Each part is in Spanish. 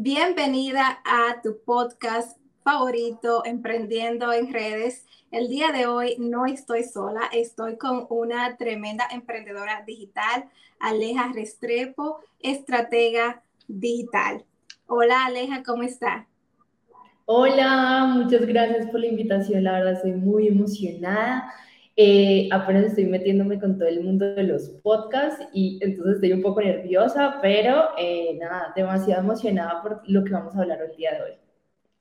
Bienvenida a tu podcast favorito, Emprendiendo en Redes. El día de hoy no estoy sola, estoy con una tremenda emprendedora digital, Aleja Restrepo, estratega digital. Hola Aleja, ¿cómo está? Hola, muchas gracias por la invitación, la verdad estoy muy emocionada. Eh, apenas estoy metiéndome con todo el mundo de los podcasts y entonces estoy un poco nerviosa, pero eh, nada, demasiado emocionada por lo que vamos a hablar el día de hoy.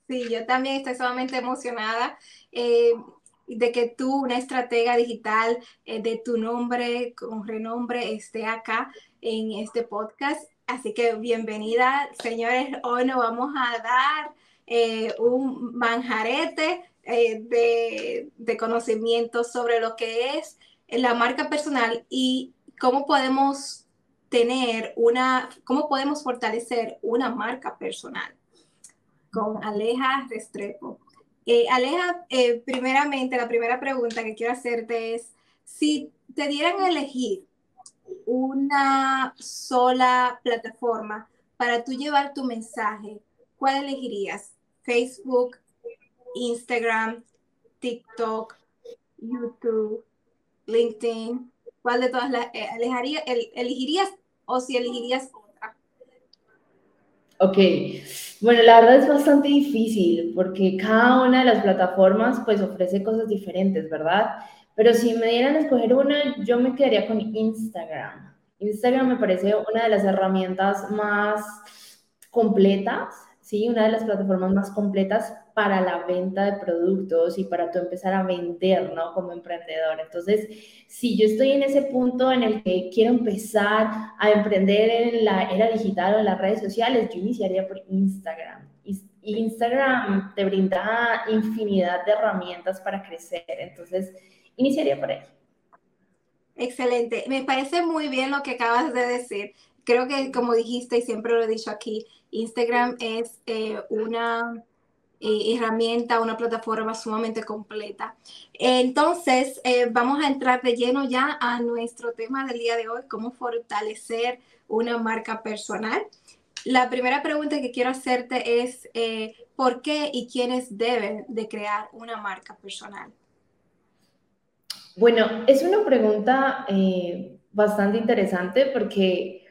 Sí, yo también estoy sumamente emocionada eh, de que tú, una estratega digital de tu nombre, con renombre, esté acá en este podcast. Así que bienvenida, señores. Hoy nos vamos a dar un manjarete eh, de, conocimiento sobre lo que es la marca personal y cómo podemos tener una, cómo podemos fortalecer una marca personal con Aleja Restrepo. Eh, Aleja, eh, primeramente, la primera pregunta que quiero hacerte es, si te dieran a elegir una sola plataforma para tú llevar tu mensaje, ¿cuál elegirías? Facebook, Instagram, TikTok, YouTube, LinkedIn? ¿Cuál de todas las eh, elegirías o si elegirías otra? Ok, bueno, la verdad es bastante difícil porque cada una de las plataformas pues ofrece cosas diferentes, ¿verdad? Pero si me dieran a escoger una, yo me quedaría con Instagram. Instagram me parece una de las herramientas más completas, ¿sí? Una de las plataformas más completas para la venta de productos y para tú empezar a vender, ¿no? Como emprendedor. Entonces, si yo estoy en ese punto en el que quiero empezar a emprender en la era digital o en las redes sociales, yo iniciaría por Instagram. Instagram te brinda infinidad de herramientas para crecer. Entonces, iniciaría por ahí. Excelente. Me parece muy bien lo que acabas de decir. Creo que, como dijiste y siempre lo he dicho aquí, Instagram es eh, una eh, herramienta, una plataforma sumamente completa. Entonces, eh, vamos a entrar de lleno ya a nuestro tema del día de hoy, cómo fortalecer una marca personal. La primera pregunta que quiero hacerte es, eh, ¿por qué y quiénes deben de crear una marca personal? Bueno, es una pregunta bastante interesante porque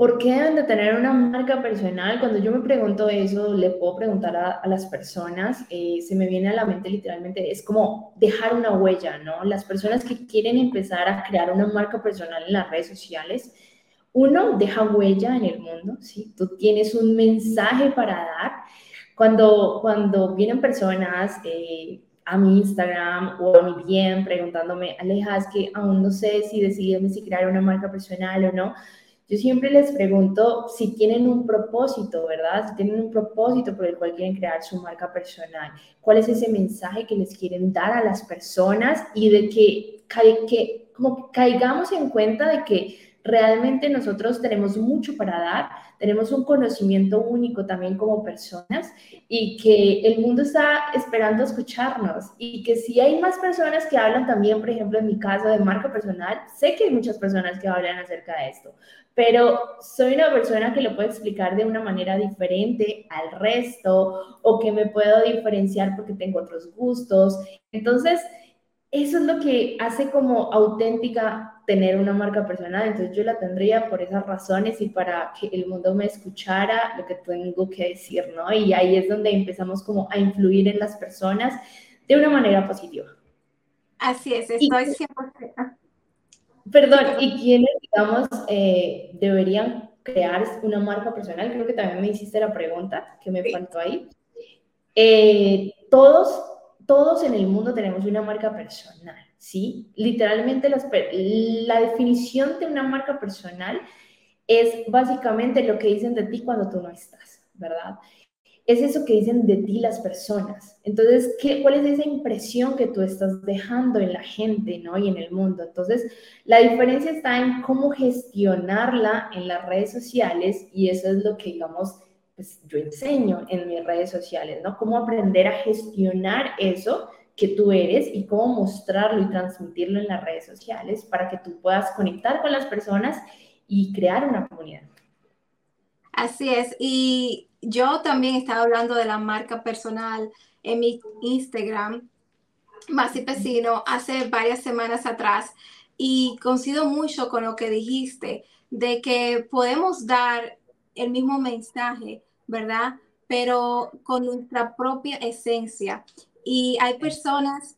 ¿Por qué deben de tener una marca personal? Cuando yo me pregunto eso, le puedo preguntar a, las personas, eh, se me viene a la mente literalmente, es como dejar una huella, ¿no? Las personas que quieren empezar a crear una marca personal en las redes sociales, uno, deja huella en el mundo, ¿sí? Tú tienes un mensaje para dar. Cuando, cuando vienen personas eh, a mi Instagram o a mi bien preguntándome, Aleja, es que aún no sé si decidirme si crear una marca personal o no, yo siempre les pregunto si tienen un propósito, ¿verdad? Si tienen un propósito por el cual quieren crear su marca personal. ¿Cuál es ese mensaje que les quieren dar a las personas y de que, que como caigamos en cuenta de que realmente nosotros tenemos mucho para dar, tenemos un conocimiento único también como personas y que el mundo está esperando escucharnos y que si hay más personas que hablan también, por ejemplo, en mi caso de marca personal, sé que hay muchas personas que hablan acerca de esto, pero soy una persona que lo puede explicar de una manera diferente al resto o que me puedo diferenciar porque tengo otros gustos. Entonces, eso es lo que hace como auténtica tener una marca personal. Entonces yo la tendría por esas razones y para que el mundo me escuchara lo que tengo que decir, ¿no? Y ahí es donde empezamos como a influir en las personas de una manera positiva. Así es, estoy 100%. Perdón, ¿y quiénes, digamos, eh, deberían crear una marca personal? Creo que también me hiciste la pregunta que me faltó ahí. Eh, todos, todos en el mundo tenemos una marca personal, ¿sí? Literalmente la definición de una marca personal es básicamente lo que dicen de ti cuando tú no estás, ¿verdad? es eso que dicen de ti las personas. Entonces, ¿qué, ¿cuál es esa impresión que tú estás dejando en la gente ¿no? y en el mundo? Entonces, la diferencia está en cómo gestionarla en las redes sociales y eso es lo que, digamos, pues, yo enseño en mis redes sociales, ¿no? Cómo aprender a gestionar eso que tú eres y cómo mostrarlo y transmitirlo en las redes sociales para que tú puedas conectar con las personas y crear una comunidad. Así es. Y yo también estaba hablando de la marca personal en mi Instagram, Masi Pesino, hace varias semanas atrás. Y coincido mucho con lo que dijiste, de que podemos dar el mismo mensaje, ¿verdad? Pero con nuestra propia esencia. Y hay personas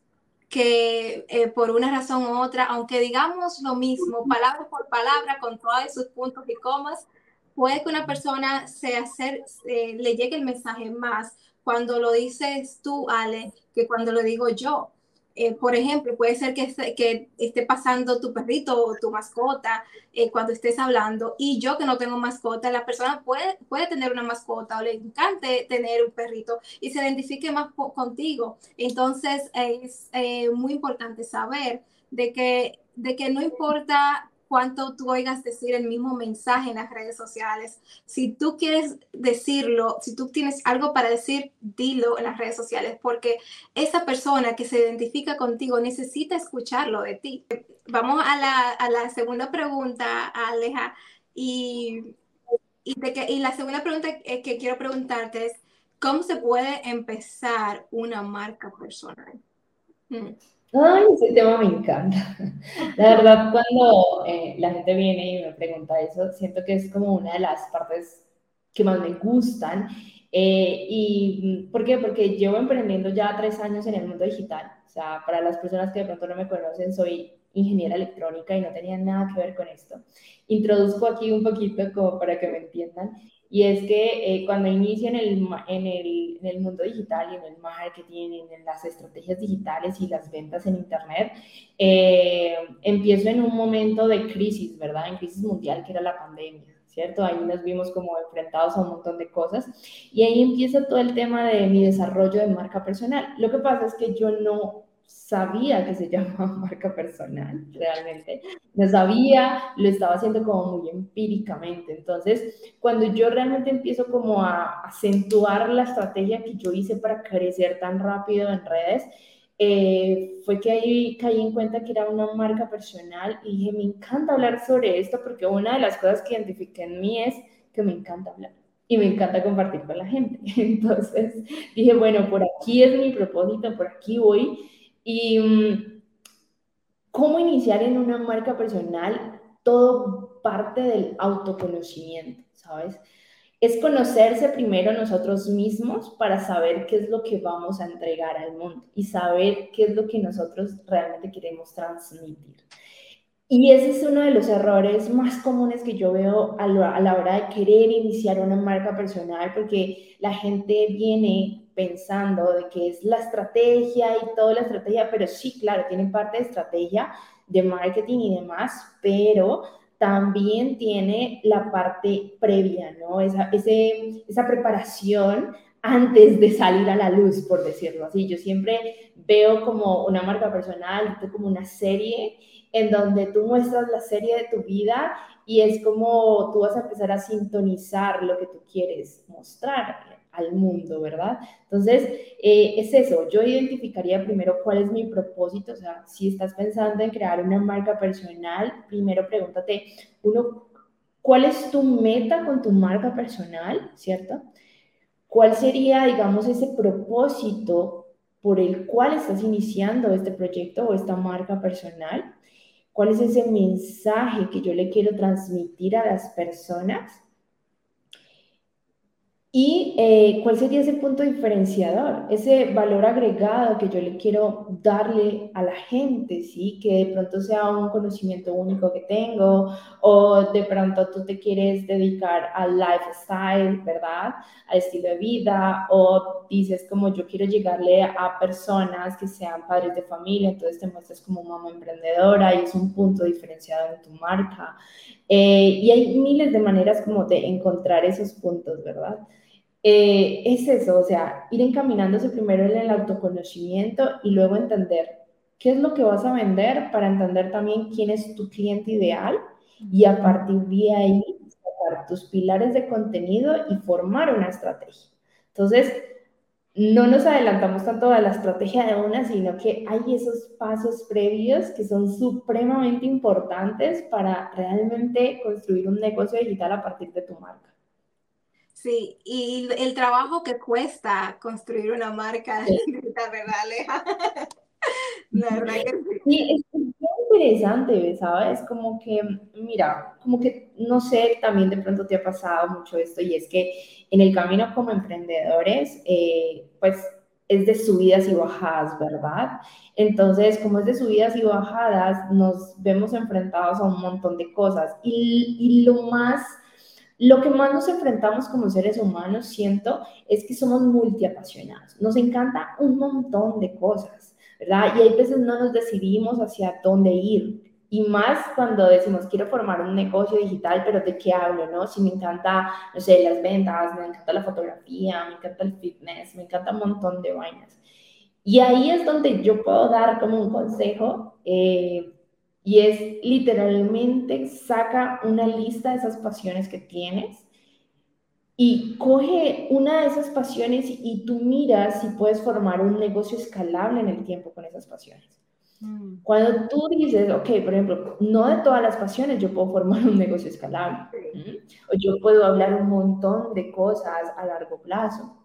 que eh, por una razón u otra, aunque digamos lo mismo, palabra por palabra, con todos sus puntos y comas, puede que una persona se hacer, le llegue el mensaje más cuando lo dices tú, Ale, que cuando lo digo yo. Eh, por ejemplo, puede ser que, que, esté pasando tu perrito o tu mascota eh, cuando estés hablando y yo que no tengo mascota, la persona puede, puede tener una mascota o le encante tener un perrito y se identifique más contigo. Entonces es eh, muy importante saber de que, de que no importa cuánto tú oigas decir el mismo mensaje en las redes sociales. Si tú quieres decirlo, si tú tienes algo para decir, dilo en las redes sociales, porque esa persona que se identifica contigo necesita escucharlo de ti. Vamos a la, a la segunda pregunta, Aleja, y, y, que, y la segunda pregunta que quiero preguntarte es, ¿cómo se puede empezar una marca personal? Hmm. Ay, ese tema me encanta. La verdad, cuando eh, la gente viene y me pregunta eso, siento que es como una de las partes que más me gustan. Eh, ¿Y por qué? Porque llevo emprendiendo ya tres años en el mundo digital. O sea, para las personas que de pronto no me conocen, soy ingeniera electrónica y no tenía nada que ver con esto. Introduzco aquí un poquito como para que me entiendan. Y es que eh, cuando inicio en el, en, el, en el, mundo digital y en el marketing, en las estrategias digitales y las ventas en Internet, eh, empiezo en un momento de crisis, ¿verdad? En crisis mundial, que era la pandemia. ¿Cierto? Ahí nos vimos como enfrentados a un montón de cosas y ahí empieza todo el tema de mi desarrollo de marca personal. Lo que pasa es que yo no sabía que se llamaba marca personal, realmente. No sabía, lo estaba haciendo como muy empíricamente. Entonces, cuando yo realmente empiezo como a acentuar la estrategia que yo hice para crecer tan rápido en redes, eh, fue que ahí caí en cuenta que era una marca personal y dije, me encanta hablar sobre esto porque una de las cosas que identifiqué en mí es que me encanta hablar y me encanta compartir con la gente. Entonces dije, bueno, por aquí es mi propósito, por aquí voy y mm, cómo iniciar en una marca personal, todo parte del autoconocimiento, ¿sabes? Es conocerse primero nosotros mismos para saber qué es lo que vamos a entregar al mundo y saber qué es lo que nosotros realmente queremos transmitir. Y ese es uno de los errores más comunes que yo veo a, a, la hora de querer iniciar una marca personal, porque la gente viene pensando de que es la estrategia y toda la estrategia, pero sí, claro, tiene parte de estrategia de marketing y demás, pero también tiene la parte previa, ¿no? Esa, ese, esa preparación antes de salir a la luz, por decirlo así. Yo siempre veo como una marca personal, como una serie en donde tú muestras la serie de tu vida y es como tú vas a empezar a sintonizar lo que tú quieres mostrar al mundo, ¿verdad? Entonces, eh, es eso, yo identificaría primero cuál es mi propósito, o sea, si estás pensando en crear una marca personal, primero pregúntate, uno, ¿cuál es tu meta con tu marca personal, ¿cierto? ¿Cuál sería, digamos, ese propósito por el cual estás iniciando este proyecto o esta marca personal? ¿Cuál es ese mensaje que yo le quiero transmitir a las personas? ¿Y eh, cuál sería ese punto diferenciador, ese valor agregado que yo le quiero darle a la gente, ¿sí? Que de pronto sea un conocimiento único que tengo o de pronto tú te quieres dedicar al lifestyle, ¿verdad? Al estilo de vida o dices como yo quiero llegarle a personas que sean padres de familia, entonces te muestras como mamá emprendedora y es un punto diferenciador en tu marca. Eh, y hay miles de maneras como de encontrar esos puntos, ¿verdad? Eh, es eso, o sea, ir encaminándose primero en el autoconocimiento y luego entender qué es lo que vas a vender para entender también quién es tu cliente ideal y a partir de ahí sacar tus pilares de contenido y formar una estrategia. Entonces, no nos adelantamos tanto a la estrategia de una, sino que hay esos pasos previos que son supremamente importantes para realmente construir un negocio digital a partir de tu marca. Sí, y el trabajo que cuesta construir una marca digital, ¿verdad, Aleja? La verdad que sí. Sí, es muy interesante, ¿sabes? Como que, mira, como que, no sé, también de pronto te ha pasado mucho esto y es que en el camino como emprendedores, eh, pues es de subidas y bajadas, ¿verdad? Entonces, como es de subidas y bajadas, nos vemos enfrentados a un montón de cosas y, y lo más lo que más nos enfrentamos como seres humanos, siento, es que somos multiapasionados. Nos encanta un montón de cosas, ¿verdad? Y hay veces no nos decidimos hacia dónde ir. Y más cuando decimos, quiero formar un negocio digital, pero ¿de qué hablo, no? Si me encanta, no sé, las ventas, me encanta la fotografía, me encanta el fitness, me encanta un montón de vainas. Y ahí es donde yo puedo dar como un consejo. Eh, y es literalmente saca una lista de esas pasiones que tienes y coge una de esas pasiones y tú miras si puedes formar un negocio escalable en el tiempo con esas pasiones. Mm. Cuando tú dices, ok, por ejemplo, no de todas las pasiones yo puedo formar un negocio escalable, o yo puedo hablar un montón de cosas a largo plazo,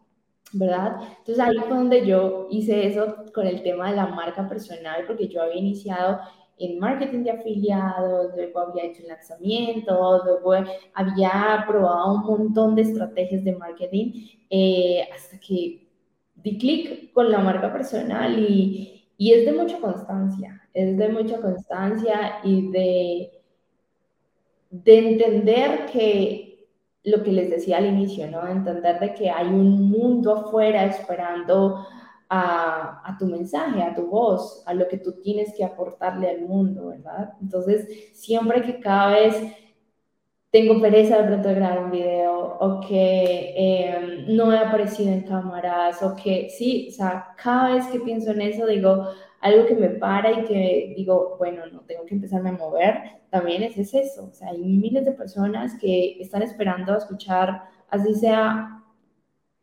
¿verdad? Entonces ahí fue donde yo hice eso con el tema de la marca personal, porque yo había iniciado en marketing de afiliados, luego había hecho el lanzamiento, luego había probado un montón de estrategias de marketing eh, hasta que di clic con la marca personal y, y es de mucha constancia, es de mucha constancia y de, de entender que lo que les decía al inicio, ¿no? Entender de que hay un mundo afuera esperando a, tu mensaje, a tu voz, a lo que tú tienes que aportarle al mundo, ¿verdad? Entonces, siempre que cada vez tengo pereza de pronto grabar un video o que em, no he aparecido en cámaras o que sí, o sea, cada vez que pienso en eso digo algo que me para y que digo, bueno, no tengo que empezarme a mover, también es, es eso, o sea, hay miles de personas que están esperando a escuchar, así sea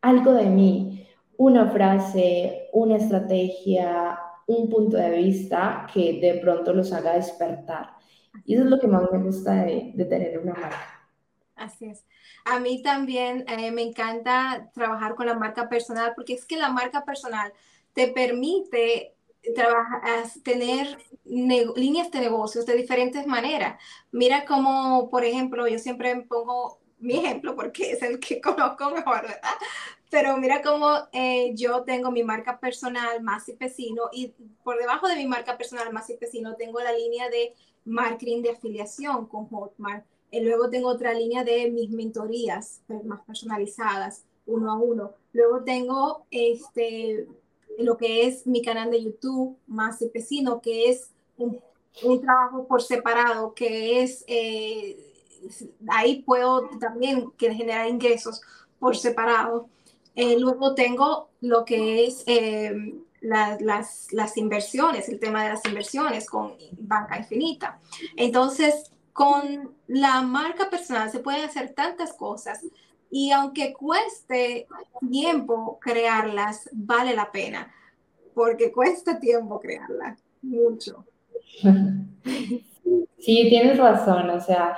algo de mí, una frase, una estrategia, un punto de vista que de pronto los haga despertar. Y eso es lo que más me gusta de, tener una marca. Así es. A mí también eh, me encanta trabajar con la marca personal porque es que la marca personal te permite trabajar, tener líneas de negocios de diferentes maneras. Mira como, por ejemplo, yo siempre pongo mi ejemplo porque es el que conozco mejor, ¿verdad? Pero mira cómo eh, yo tengo mi marca personal más Pesino y por debajo de mi marca personal más Pesino tengo la línea de marketing de afiliación con Hotmart. Y luego tengo otra línea de mis mentorías pues, más personalizadas, uno a uno. Luego tengo este, lo que es mi canal de YouTube, más Pesino, que es un, un trabajo por separado, que es, eh, ahí puedo también generar ingresos por separado. Eh, luego tengo lo que es eh, las, las, inversiones, el tema de las inversiones con banca infinita. Entonces, con la marca personal se pueden hacer tantas cosas y aunque cueste tiempo crearlas, vale la pena, porque cuesta tiempo crearlas, mucho. Sí, tienes razón, o sea,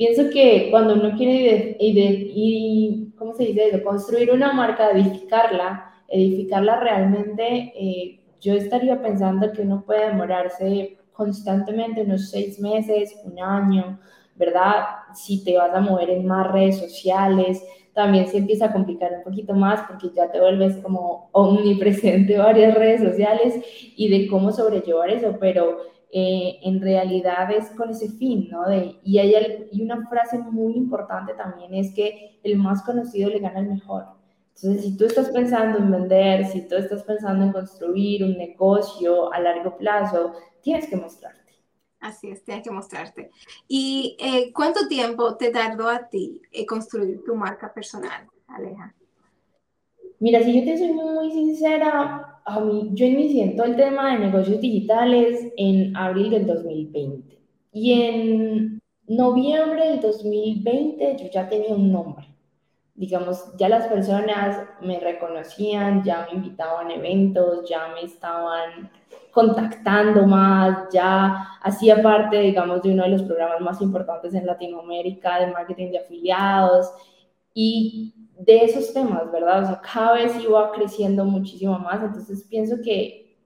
pienso que cuando uno quiere y, ¿cómo se dice construir una marca, edificarla, edificarla realmente, eh, yo estaría pensando que uno puede demorarse constantemente unos seis meses, un año, ¿verdad? Si te vas a mover en más redes sociales, también se empieza a complicar un poquito más porque ya te vuelves como omnipresente en varias redes sociales y de cómo sobrellevar eso, pero eh, en realidad es con ese fin, ¿no? De, y hay y una frase muy importante también es que el más conocido le gana el mejor. Entonces, si tú estás pensando en vender, si tú estás pensando en construir un negocio a largo plazo, tienes que mostrarte. Así es, tienes que mostrarte. ¿Y eh, cuánto tiempo te tardó a ti eh, construir tu marca personal, Aleja? Mira, si yo te soy muy sincera, a mí, yo inicié todo el tema de negocios digitales en abril del 2020. Y en noviembre del 2020 yo ya tenía un nombre. Digamos, ya las personas me reconocían, ya me invitaban a eventos, ya me estaban contactando más, ya hacía parte, digamos, de uno de los programas más importantes en Latinoamérica de marketing de afiliados. Y de esos temas, ¿verdad? O sea, cada vez iba creciendo muchísimo más, entonces pienso que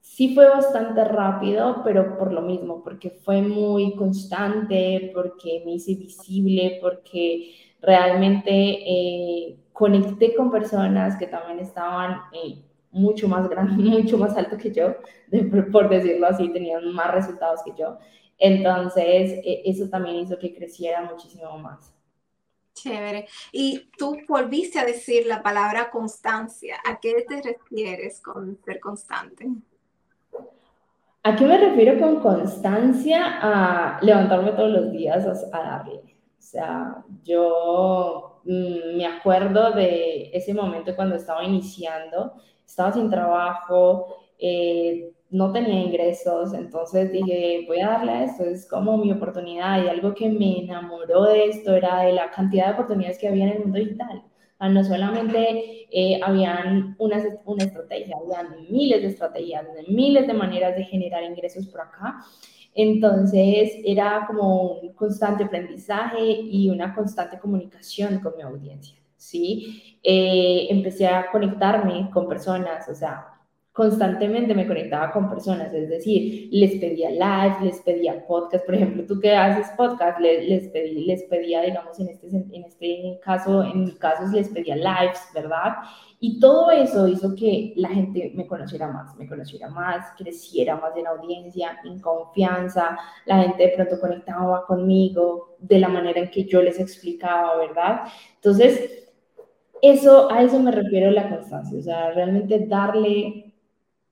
sí fue bastante rápido, pero por lo mismo, porque fue muy constante, porque me hice visible, porque realmente eh, conecté con personas que también estaban eh, mucho más grandes, mucho más alto que yo, por decirlo así, tenían más resultados que yo. Entonces, e, eso también hizo que creciera muchísimo más. Chévere. Y tú volviste a decir la palabra constancia. ¿A qué te refieres con ser constante? ¿A qué me refiero con constancia? A levantarme todos los días a, darle. O sea, yo mm, me acuerdo de ese momento cuando estaba iniciando, estaba sin trabajo, eh, no tenía ingresos, entonces dije, voy a darle a esto, es como mi oportunidad y algo que me enamoró de esto era de la cantidad de oportunidades que había en el mundo digital. no solamente eh, habían una, una estrategia, habían miles de estrategias, miles de maneras de generar ingresos por acá. Entonces era como un constante aprendizaje y una constante comunicación con mi audiencia, ¿sí? Eh, empecé a conectarme con personas, o sea, constantemente me conectaba con personas, es decir, les pedía live, les pedía podcast, por ejemplo, tú que haces podcast, les, les, pedí, les pedía, digamos, en este, en este caso, en mi caso, les pedía lives, ¿verdad? Y todo eso hizo que la gente me conociera más, me conociera más, creciera más en audiencia, en confianza, la gente de pronto conectaba conmigo de la manera en que yo les explicaba, ¿verdad? Entonces, eso, a eso me refiero la constancia, o sea, realmente darle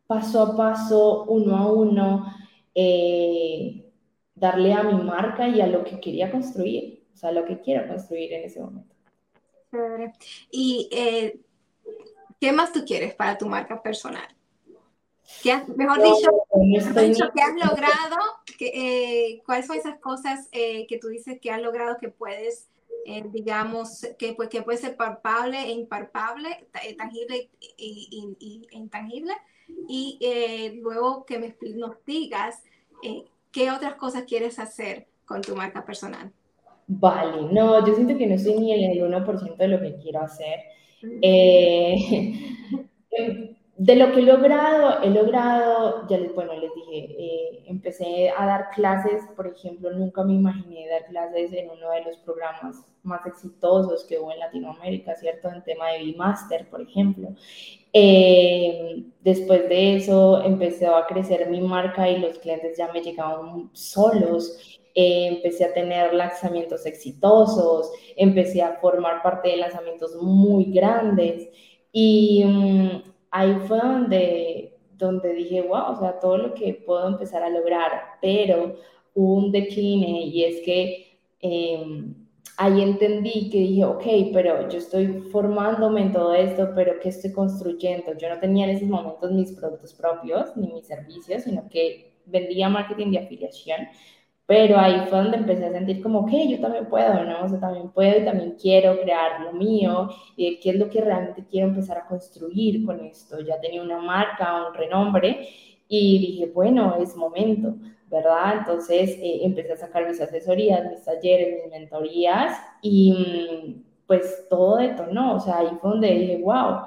paso a paso, uno a uno, eh, darle a mi marca y a lo que quería construir, o sea, lo que quiero construir en ese momento. Y eh, ¿qué más tú quieres para tu marca personal? ¿Qué mejor dicho, ¿qué has logrado? Eh, ¿Cuáles son esas cosas que tú dices que has logrado que puedes, digamos, que, pues, que puede ser palpable e impalpable, tangible e intangible? Y eh, luego que me, nos digas eh, qué otras cosas quieres hacer con tu marca personal. Vale, no, yo siento que no soy ni el 1% de lo que quiero hacer. Eh, de lo que he logrado, he logrado, ya les, bueno, les dije, empecé a dar clases, por ejemplo, nunca me imaginé dar clases en uno de los programas más exitosos que hubo en Latinoamérica, ¿cierto? En tema de B-Master, por ejemplo. Eh, después de eso empecé a crecer mi marca y los clientes ya me llegaban solos. Eh, empecé a tener lanzamientos exitosos, empecé a formar parte de lanzamientos muy grandes y mm, ahí fue donde, dije, wow, o sea, todo lo que puedo empezar a lograr, pero hubo un decline y es que... Eh, ahí entendí que dije, ok, pero yo estoy formándome en todo esto, pero ¿qué estoy construyendo? Yo no tenía en esos momentos mis productos propios ni mis servicios, sino que vendía marketing de afiliación, pero ahí fue donde empecé a sentir como, ok, yo también puedo, ¿no? O sea, también puedo y también quiero crear lo mío, y qué es lo que realmente quiero empezar a construir con esto. Ya tenía una marca, un renombre, y dije, bueno, es momento. ¿Verdad? Entonces eh, empecé a sacar mis asesorías, mis talleres, mis mentorías y mm, pues todo detonó, o sea, ahí fue donde dije, wow,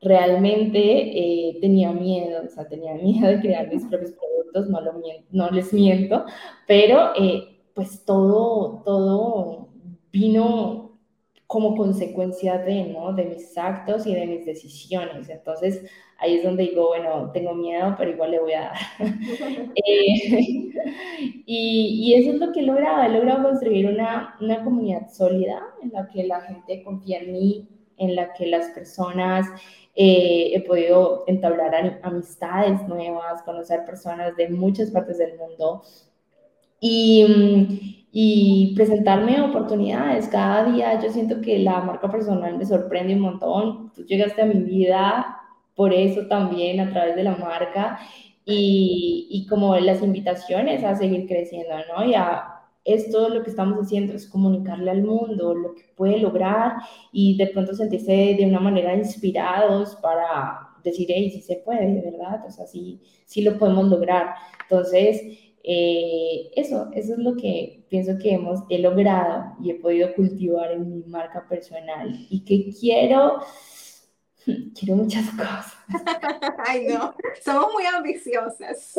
realmente eh, tenía miedo, o sea, tenía miedo de crear mis propios productos, no, lo no les miento, pero eh, pues todo, todo vino como consecuencia de, ¿no? de mis actos y de mis decisiones. Entonces, ahí es donde digo, bueno, tengo miedo, pero igual le voy a dar. Eh, y, eso es lo que he logrado. He logrado construir una, una comunidad sólida en la que la gente confía en mí, en la que las personas eh, he podido entablar amistades nuevas, conocer personas de muchas partes del mundo. Y, mm, y presentarme oportunidades. Cada día yo siento que la marca personal me sorprende un montón. Tú llegaste a mi vida por eso también, a través de la marca y, y como las invitaciones a seguir creciendo, ¿no? Y a, esto lo que estamos haciendo es comunicarle al mundo lo que puede lograr y de pronto sentirse de una manera inspirados para decir, hey, sí se puede, ¿verdad? O sea, sí, sí lo podemos lograr. Entonces, eh, eso, eso es lo que pienso que hemos, he logrado y he podido cultivar en mi marca personal y que quiero, quiero muchas cosas. Ay, no, somos muy ambiciosas.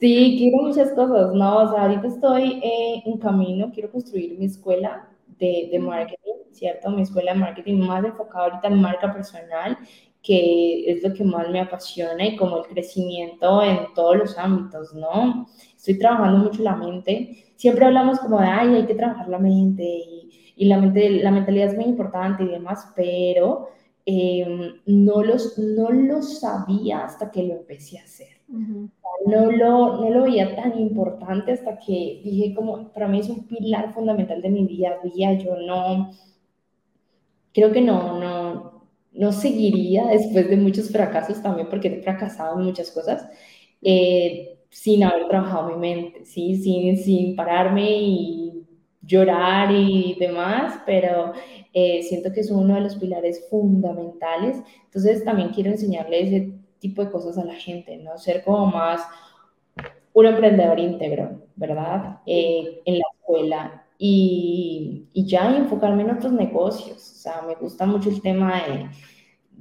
Sí, quiero muchas cosas, ¿no? O sea, ahorita estoy en camino, quiero construir mi escuela de, de marketing, ¿cierto? Mi escuela de marketing más enfocada ahorita en marca personal que es lo que más me apasiona y como el crecimiento en todos los ámbitos, ¿no? Estoy trabajando mucho la mente. Siempre hablamos como de, ay, hay que trabajar la mente y, y la, mente, la mentalidad es muy importante y demás, pero eh, no, los, no lo sabía hasta que lo empecé a hacer. no, lo, no lo veía tan importante hasta que dije como, para mí es un pilar fundamental de mi día a día. Yo no, creo que no, no, no seguiría después de muchos fracasos también, porque he fracasado en muchas cosas, eh, sin haber trabajado mi mente, ¿sí? sin, sin pararme y llorar y demás, pero eh, siento que es uno de los pilares fundamentales. Entonces también quiero enseñarle ese tipo de cosas a la gente, ¿no? Ser como más un emprendedor íntegro, ¿verdad? Eh, en la escuela, y, y, ya enfocarme en otros negocios. O sea, me gusta mucho el tema de,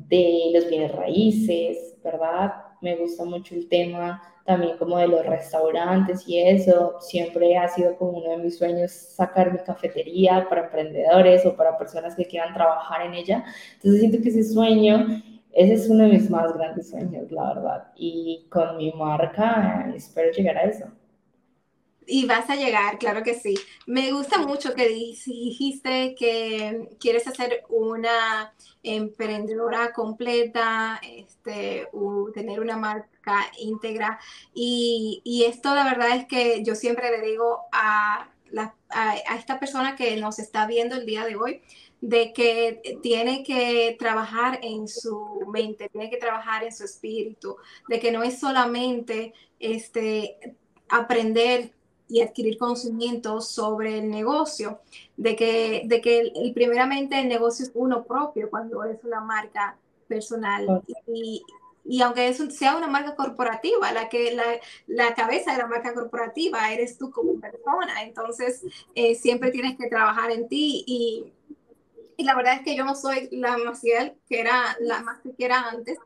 de los bienes raíces, ¿verdad? Me gusta mucho el tema también como de los restaurantes y eso. Siempre ha sido como uno de mis sueños sacar mi cafetería para emprendedores o para personas que quieran trabajar en ella. Entonces siento que ese sueño, ese es uno de mis más grandes sueños, la verdad. Y con mi marca espero llegar a eso. Y vas a llegar, claro que sí. Me gusta mucho que dijiste que quieres hacer una emprendedora completa, este, tener una marca íntegra. Y, y, esto la verdad es que yo siempre le digo a, la, a, a esta persona que nos está viendo el día de hoy, de que tiene que trabajar en su mente, tiene que trabajar en su espíritu, de que no es solamente este, aprender y adquirir conocimientos sobre el negocio, de que, de que el, primeramente el negocio es uno propio cuando es una marca personal. Y, y aunque eso sea una marca corporativa, la que la, la, cabeza de la marca corporativa eres tú como persona, entonces eh, siempre tienes que trabajar en ti y, y, la verdad es que yo no soy la Maciel que era la más que era antes.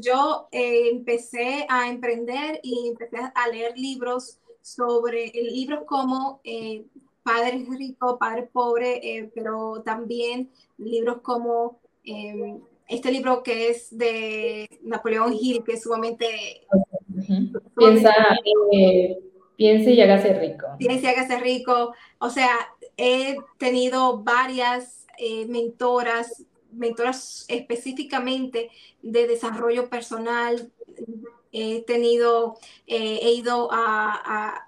Yo eh, empecé a emprender y empecé a leer libros sobre libros como eh, Padre Rico, Padre Pobre, eh, pero también libros como eh, este libro que es de Napoleón Hill, que es sumamente... Piensa, eh, piense y hágase rico. Piense y hágase rico. O sea, he tenido varias mentoras, mentoras específicamente de desarrollo personal, he tenido, eh, he ido a,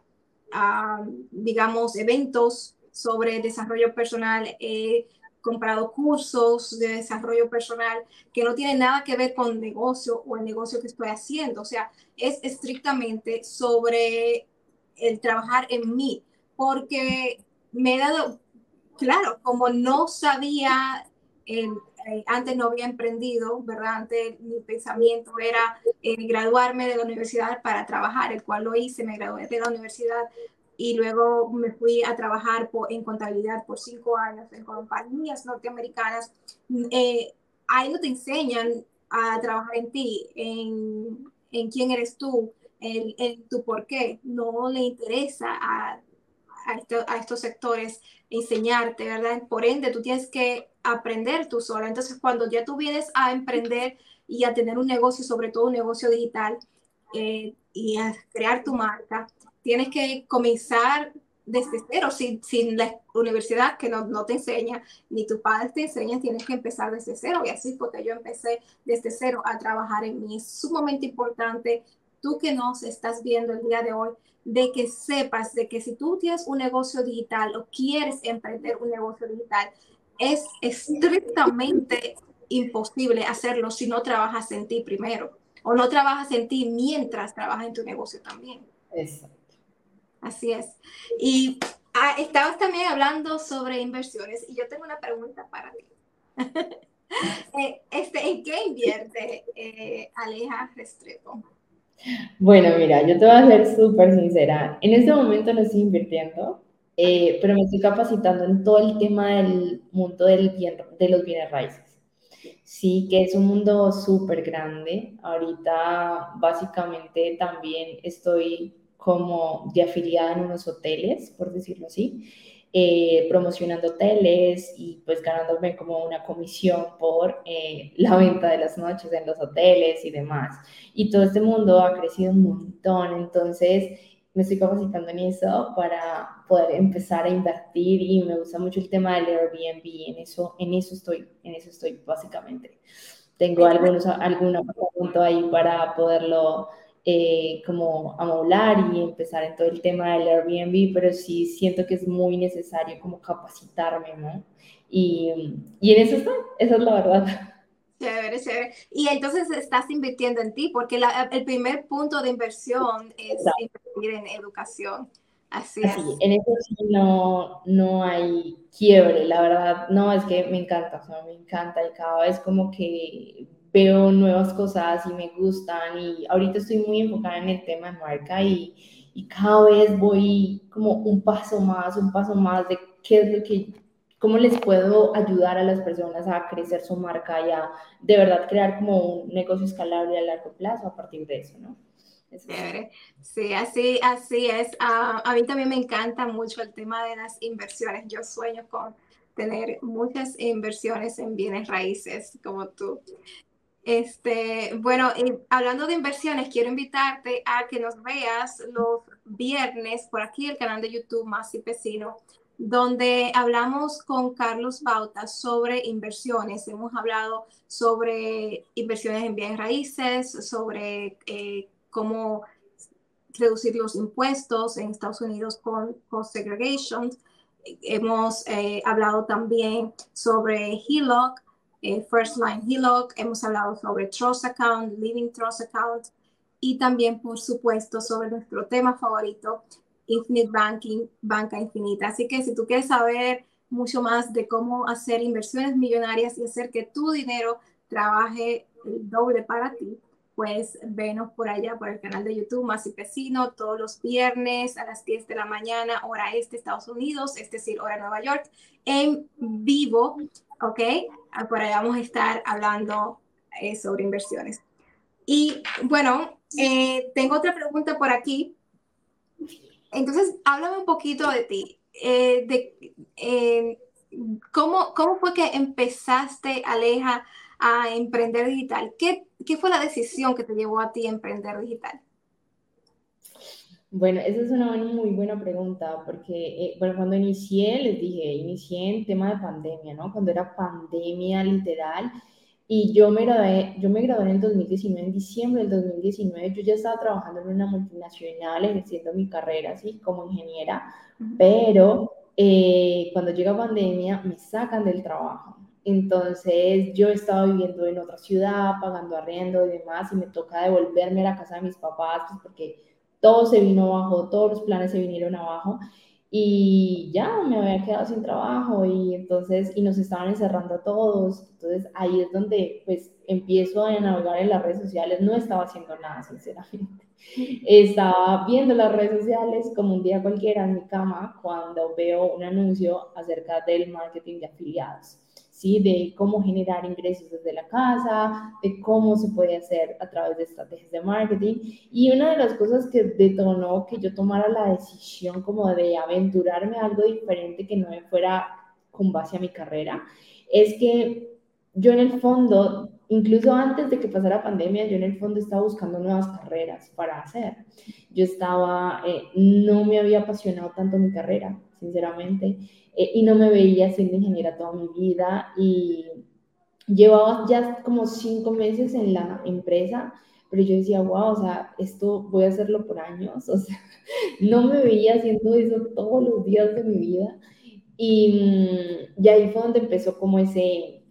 digamos, eventos sobre desarrollo personal, he comprado cursos de desarrollo personal que no tienen nada que ver con negocio o el negocio que estoy haciendo. O sea, es estrictamente sobre el trabajar en mí, porque me he dado, claro, como no sabía el eh, antes no había emprendido, ¿verdad? Antes mi pensamiento era eh, graduarme de la universidad para trabajar, el cual lo hice, me gradué de la universidad y luego me fui a trabajar en contabilidad por cinco años en compañías norteamericanas. Eh, ahí no te enseñan a trabajar en ti, en, en quién eres tú, en, en, tu por qué. No le interesa a, a, a estos sectores enseñarte, ¿verdad? Por ende, tú tienes que aprender tú sola. Entonces, cuando ya tú vienes a emprender y a tener un negocio, sobre todo un negocio digital, eh, y a crear tu marca, tienes que comenzar desde cero, sin, sin la universidad que no, no, te enseña, ni tu padre te enseña, tienes que empezar desde cero. Y así porque yo empecé desde cero a trabajar en mí. Es sumamente importante, tú que nos estás viendo el día de hoy, de que sepas de que si tú tienes un negocio digital o quieres emprender un negocio digital, es estrictamente imposible hacerlo si no trabajas en ti primero o no trabajas en ti mientras trabajas en tu negocio también. Exacto. Así es. Y ah, estabas también hablando sobre inversiones y yo tengo una pregunta para ti. Eh, este, ¿En qué invierte eh, Aleja Restrepo? Bueno, mira, yo te voy a ser súper sincera. En este momento no estoy invirtiendo, eh, pero me estoy capacitando en todo el tema del mundo del bien, de los bienes raíces. Sí, que es un mundo súper grande. Ahorita básicamente también estoy como de afiliada en unos hoteles, por decirlo así, eh, promocionando hoteles y pues ganándome como una comisión por eh, la venta de las noches en los hoteles y demás. Y todo este mundo ha crecido un montón, entonces me estoy capacitando en eso para poder empezar a invertir y me gusta mucho el tema del Airbnb, en eso, en eso estoy, en eso estoy básicamente. Tengo algunos, algún apartamento ahí para poderlo eh, como amoblar y empezar en todo el tema del Airbnb, pero sí siento que es muy necesario como capacitarme, ¿no? Y, y en eso estoy, esa es la verdad. Chévere, chévere. Y entonces estás invirtiendo en ti, porque el primer punto de inversión es invertir en educación. Así, es. En eso sí no, no hay quiebre, la verdad. No, es que me encanta, o sea, me encanta y cada vez como que veo nuevas cosas y me gustan y ahorita estoy muy enfocada en el tema de marca y, y cada vez voy como un paso más, un paso más de qué es lo que cómo les puedo ayudar a las personas a crecer su marca y a de verdad crear como un negocio escalable a largo plazo a partir de eso, ¿no? Sí, así, así es. Ah, a mí también me encanta mucho el tema de las inversiones. Yo sueño con tener muchas inversiones en bienes raíces como tú. Este, bueno, hablando de inversiones, quiero invitarte a que nos veas los viernes por aquí el canal de YouTube Más y Pesino donde hablamos con Carlos Bauta sobre inversiones. Hemos hablado sobre inversiones en bienes raíces, sobre eh, cómo reducir los impuestos en Estados Unidos con cost segregation. Hemos eh, hablado también sobre HELOC, eh, First Line HELOC. Hemos hablado sobre Trust Account, Living Trust Account y también, por supuesto, sobre nuestro tema favorito, Infinite Banking, Banca Infinita. Así que si tú quieres saber mucho más de cómo hacer inversiones millonarias y hacer que tu dinero trabaje el doble para ti, pues venos por allá, por el canal de YouTube Más y Pesino, todos los viernes a las 10 de la mañana, hora este, Estados Unidos, es decir, hora Nueva York, en vivo, ¿ok? Ah, por allá vamos a estar hablando eh, sobre inversiones. Y bueno, eh, tengo otra pregunta por aquí entonces, háblame un poquito de ti, eh, de eh, ¿cómo, cómo fue que empezaste, Aleja, a emprender digital. ¿Qué, ¿Qué fue la decisión que te llevó a ti a emprender digital? Bueno, esa es una muy buena pregunta, porque eh, bueno, cuando inicié, les dije, inicié en tema de pandemia, ¿no? Cuando era pandemia literal, y yo me gradué, yo me gradué en el 2019, en diciembre del 2019, yo ya estaba trabajando en una multinacional, ejerciendo mi carrera, así, como ingeniera, pero eh, cuando llega pandemia me sacan del trabajo. Entonces yo estaba viviendo en otra ciudad, pagando arriendo y demás, y me toca devolverme a la casa de mis papás, pues porque todo se vino abajo, todos los planes se vinieron abajo y ya me había quedado sin trabajo y entonces, y nos estaban encerrando a todos, entonces ahí es donde pues empiezo a navegar en las redes sociales, no estaba haciendo nada sinceramente, estaba viendo las redes sociales como un día cualquiera en mi cama cuando veo un anuncio acerca del marketing de afiliados de cómo generar ingresos desde la casa, de cómo se puede hacer a través de estrategias de marketing. Y una de las cosas que detonó que yo tomara la decisión como de aventurarme a algo diferente que no me fuera con base a mi carrera, es que yo en el fondo, incluso antes de que pasara pandemia, yo en el fondo estaba buscando nuevas carreras para hacer. Yo estaba, eh, no me había apasionado tanto mi carrera, sinceramente eh, y no me veía siendo ingeniera toda mi vida y llevaba ya como cinco meses en la empresa, pero yo decía, wow, o sea, esto voy a hacerlo por años, o sea, no me veía haciendo eso todos los días de mi vida. Y, y ahí fue donde empezó como ese,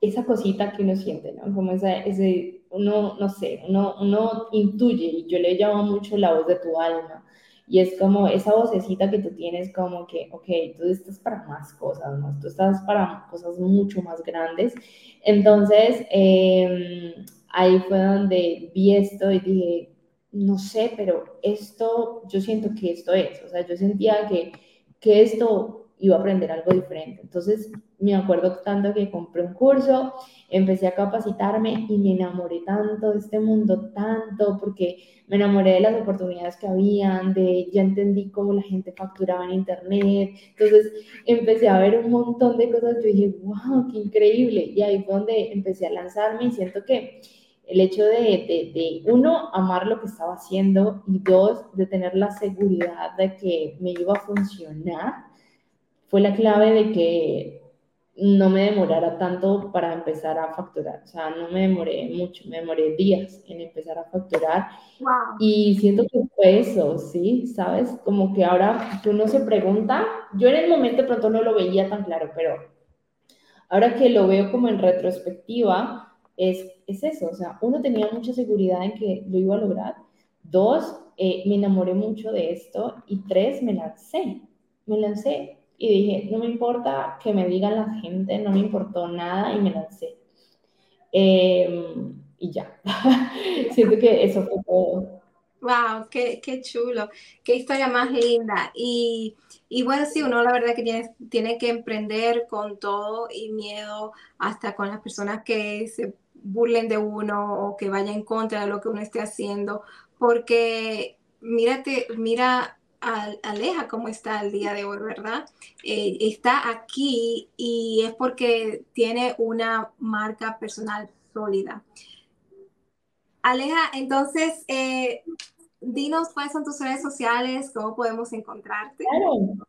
esa cosita que uno siente, ¿no? Como esa, ese, uno, no sé, uno, uno intuye, y yo le llamo mucho la voz de tu alma, y es como esa vocecita que tú tienes como que, ok, tú estás para más cosas, ¿no? Tú estás para cosas mucho más grandes. Entonces, em, ahí fue donde vi esto y dije, no sé, pero esto, yo siento que esto es, o sea, yo sentía que, que esto iba a aprender algo diferente. Entonces, me acuerdo tanto que compré un curso, empecé a capacitarme y me enamoré tanto de este mundo, tanto, porque me enamoré de las oportunidades que habían, de ya entendí cómo la gente facturaba en Internet. Entonces, empecé a ver un montón de cosas. Yo dije, wow, qué increíble. Y ahí fue donde empecé a lanzarme y siento que el hecho de, de, de, uno, amar lo que estaba haciendo y dos, de tener la seguridad de que me iba a funcionar fue la clave de que no me demorara tanto para empezar a facturar. O sea, no me demoré mucho, me demoré días en empezar a facturar. Y siento que fue eso, ¿sí? ¿Sabes? Como que ahora uno se pregunta, yo en el momento pronto no lo veía tan claro, pero ahora que lo veo como en retrospectiva, es, es eso, o sea, uno tenía mucha seguridad en que lo iba a lograr. Dos, eh, me enamoré mucho de esto. Y tres, me lancé. Me lancé y dije, no me importa que me digan la gente, no me importó nada y me lancé. Em, y ya, siento que eso fue todo. Wow, qué, qué chulo, qué historia más linda. Y, y, bueno, sí, uno la verdad que tiene, tiene que emprender con todo y miedo, hasta con las personas que se burlen de uno o que vayan en contra de lo que uno esté haciendo, porque mírate, mira Aleja como está el día de hoy, ¿verdad? Eh, está aquí y es porque tiene una marca personal sólida. Aleja, entonces, eh, dinos cuáles son tus redes sociales, cómo podemos encontrarte. Claro.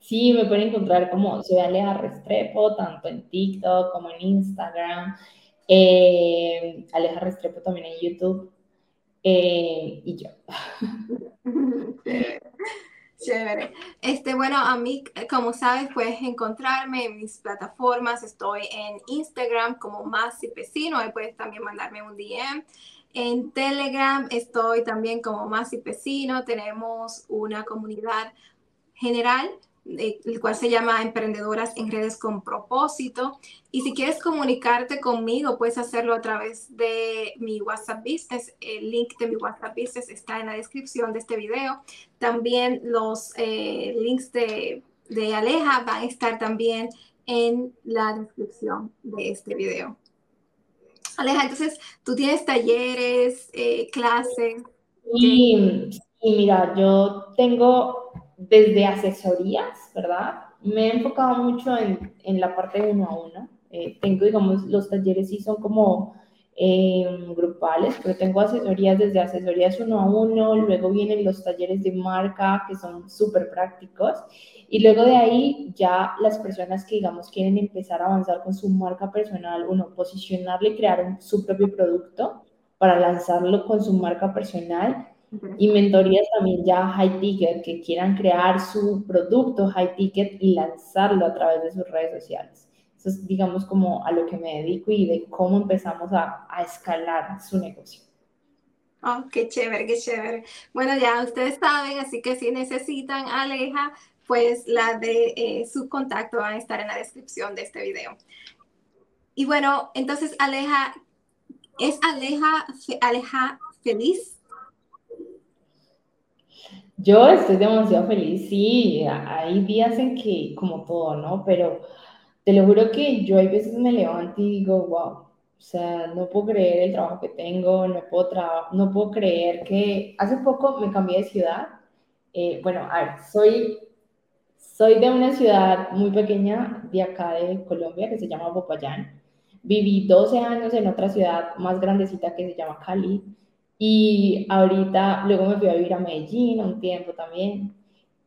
Sí, me pueden encontrar como soy Aleja Restrepo, tanto en TikTok como en Instagram. Eh, Aleja Restrepo también en YouTube. Y yo. Chévere. Este, bueno, a mí, eh, como sabes, puedes encontrarme en mis plataformas. Estoy en Instagram como Masi Pesino, ahí puedes también mandarme un DM. En Telegram estoy también como Masi Pesino. Tenemos una comunidad general el cual se llama Emprendedoras en Redes con Propósito. Y si quieres comunicarte conmigo, puedes hacerlo a través de mi WhatsApp Business. El link de mi WhatsApp Business está en la descripción de este video. También los eh, links de, de Aleja van a estar también en la descripción de este video. Aleja, entonces, tú tienes talleres, eh, clases. Y, y mira, yo tengo desde asesorías, ¿verdad? Me he enfocado mucho en, en la parte uno a uno. Eh, tengo, digamos, los talleres sí son como eh, grupales, pero tengo asesorías desde asesorías uno a uno, luego vienen los talleres de marca que son súper prácticos y luego de ahí ya las personas que digamos quieren empezar a avanzar con su marca personal, uno, posicionarle crear su propio producto para lanzarlo con su marca personal y mentorías también ya high ticket, que quieran crear su producto high ticket y lanzarlo a través de sus redes sociales. Eso es, digamos, como a lo que me dedico y de cómo empezamos a, a escalar su negocio. Oh, qué chévere, qué chévere. Bueno, ya ustedes saben, así que si necesitan Aleja, pues la de eh, su contacto van a estar en la descripción de este video. Y bueno, entonces Aleja, ¿es Aleja, Aleja feliz? Yo estoy demasiado feliz, sí, hay días en que, como todo, ¿no? Pero te lo juro que yo hay veces me levanto y digo, wow, o sea, no puedo creer el trabajo que tengo, no puedo, no puedo creer que hace poco me cambié de ciudad. Eh, bueno, a ver, soy, soy de una ciudad muy pequeña de acá de Colombia que se llama Popayán. Viví 12 años en otra ciudad más grandecita que se llama Cali y ahorita, luego me fui a vivir a Medellín un tiempo también.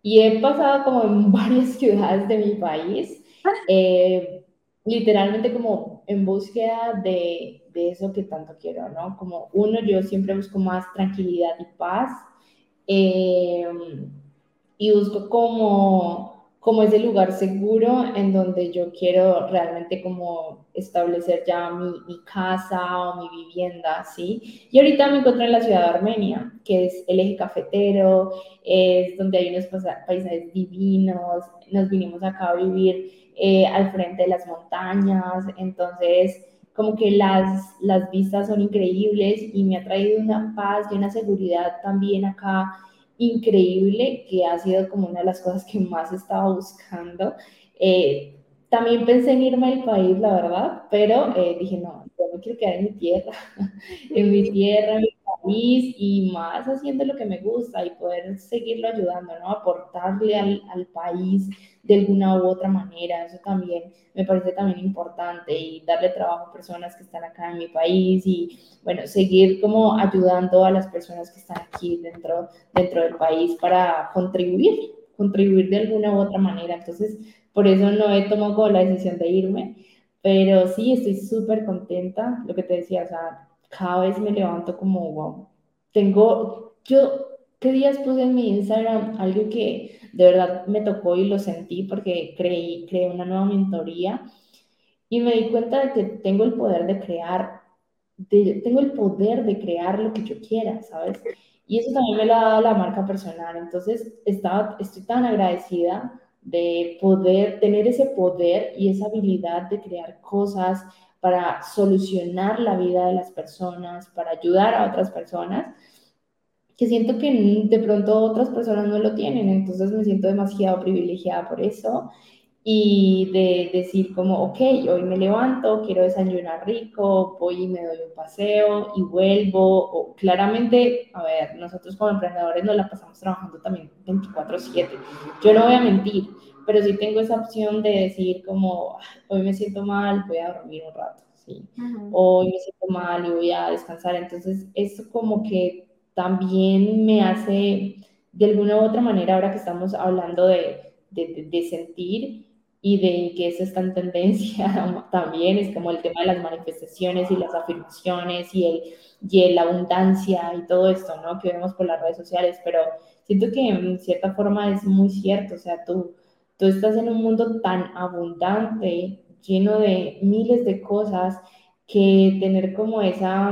Y he pasado como en varias ciudades de mi país, eh, literalmente como en búsqueda de, de, eso que tanto quiero, ¿no? Como uno, yo siempre busco más tranquilidad y paz. Eh, y busco como como ese lugar seguro en donde yo quiero realmente como establecer ya mi, mi, casa o mi vivienda, ¿sí? Y ahorita me encuentro en la ciudad de Armenia, que es el eje cafetero, es donde hay unos paisajes divinos, nos vinimos acá a vivir eh, al frente de las montañas, entonces como que las, las vistas son increíbles y me ha traído una paz y una seguridad también acá increíble, que ha sido como una de las cosas que más estaba buscando. Eh, también pensé en irme al país, la verdad, pero eh, dije, no, yo me quiero quedar en mi tierra, en mi tierra, en mi país y más haciendo lo que me gusta y poder seguirlo ayudando, ¿no? Aportarle al, al país de alguna u otra manera, eso también me parece también importante y darle trabajo a personas que están acá en mi país y, bueno, seguir como ayudando a las personas que están aquí dentro, dentro del país para contribuir, contribuir de alguna u otra manera. Entonces, por eso no he tomado la decisión de irme, pero sí estoy súper contenta, lo que te decía, o sea, cada vez me levanto como, wow, tengo, yo, ¿qué días puse en mi Instagram algo que de verdad me tocó y lo sentí porque creí, creé una nueva mentoría y me di cuenta de que tengo el poder de crear, tengo el poder de crear lo que yo quiera, ¿sabes? Y eso también me lo ha dado la marca personal, entonces estaba, estoy tan agradecida de poder tener ese poder y esa habilidad de crear cosas para solucionar la vida de las personas, para ayudar a otras personas, que siento que de pronto otras personas no lo tienen, entonces me siento demasiado privilegiada por eso y de decir como, ok, hoy me levanto, quiero desayunar rico, voy y me doy un paseo y vuelvo, o claramente, a ver, nosotros como emprendedores nos la pasamos trabajando también 24/7, yo no voy a mentir, pero sí tengo esa opción de decir como, hoy me siento mal, voy a dormir un rato, ¿sí? Hoy me siento mal y voy a descansar, entonces eso como que también me hace, de alguna u otra manera, ahora que estamos hablando de, de, de sentir, y de que eso está en tendencia también, es como el tema de las manifestaciones y las afirmaciones y, el, y la abundancia y todo esto, ¿no? Que vemos por las redes sociales, pero siento que en cierta forma es muy cierto, o sea, tú, tú estás en un mundo tan abundante, lleno de miles de cosas, que tener como esa,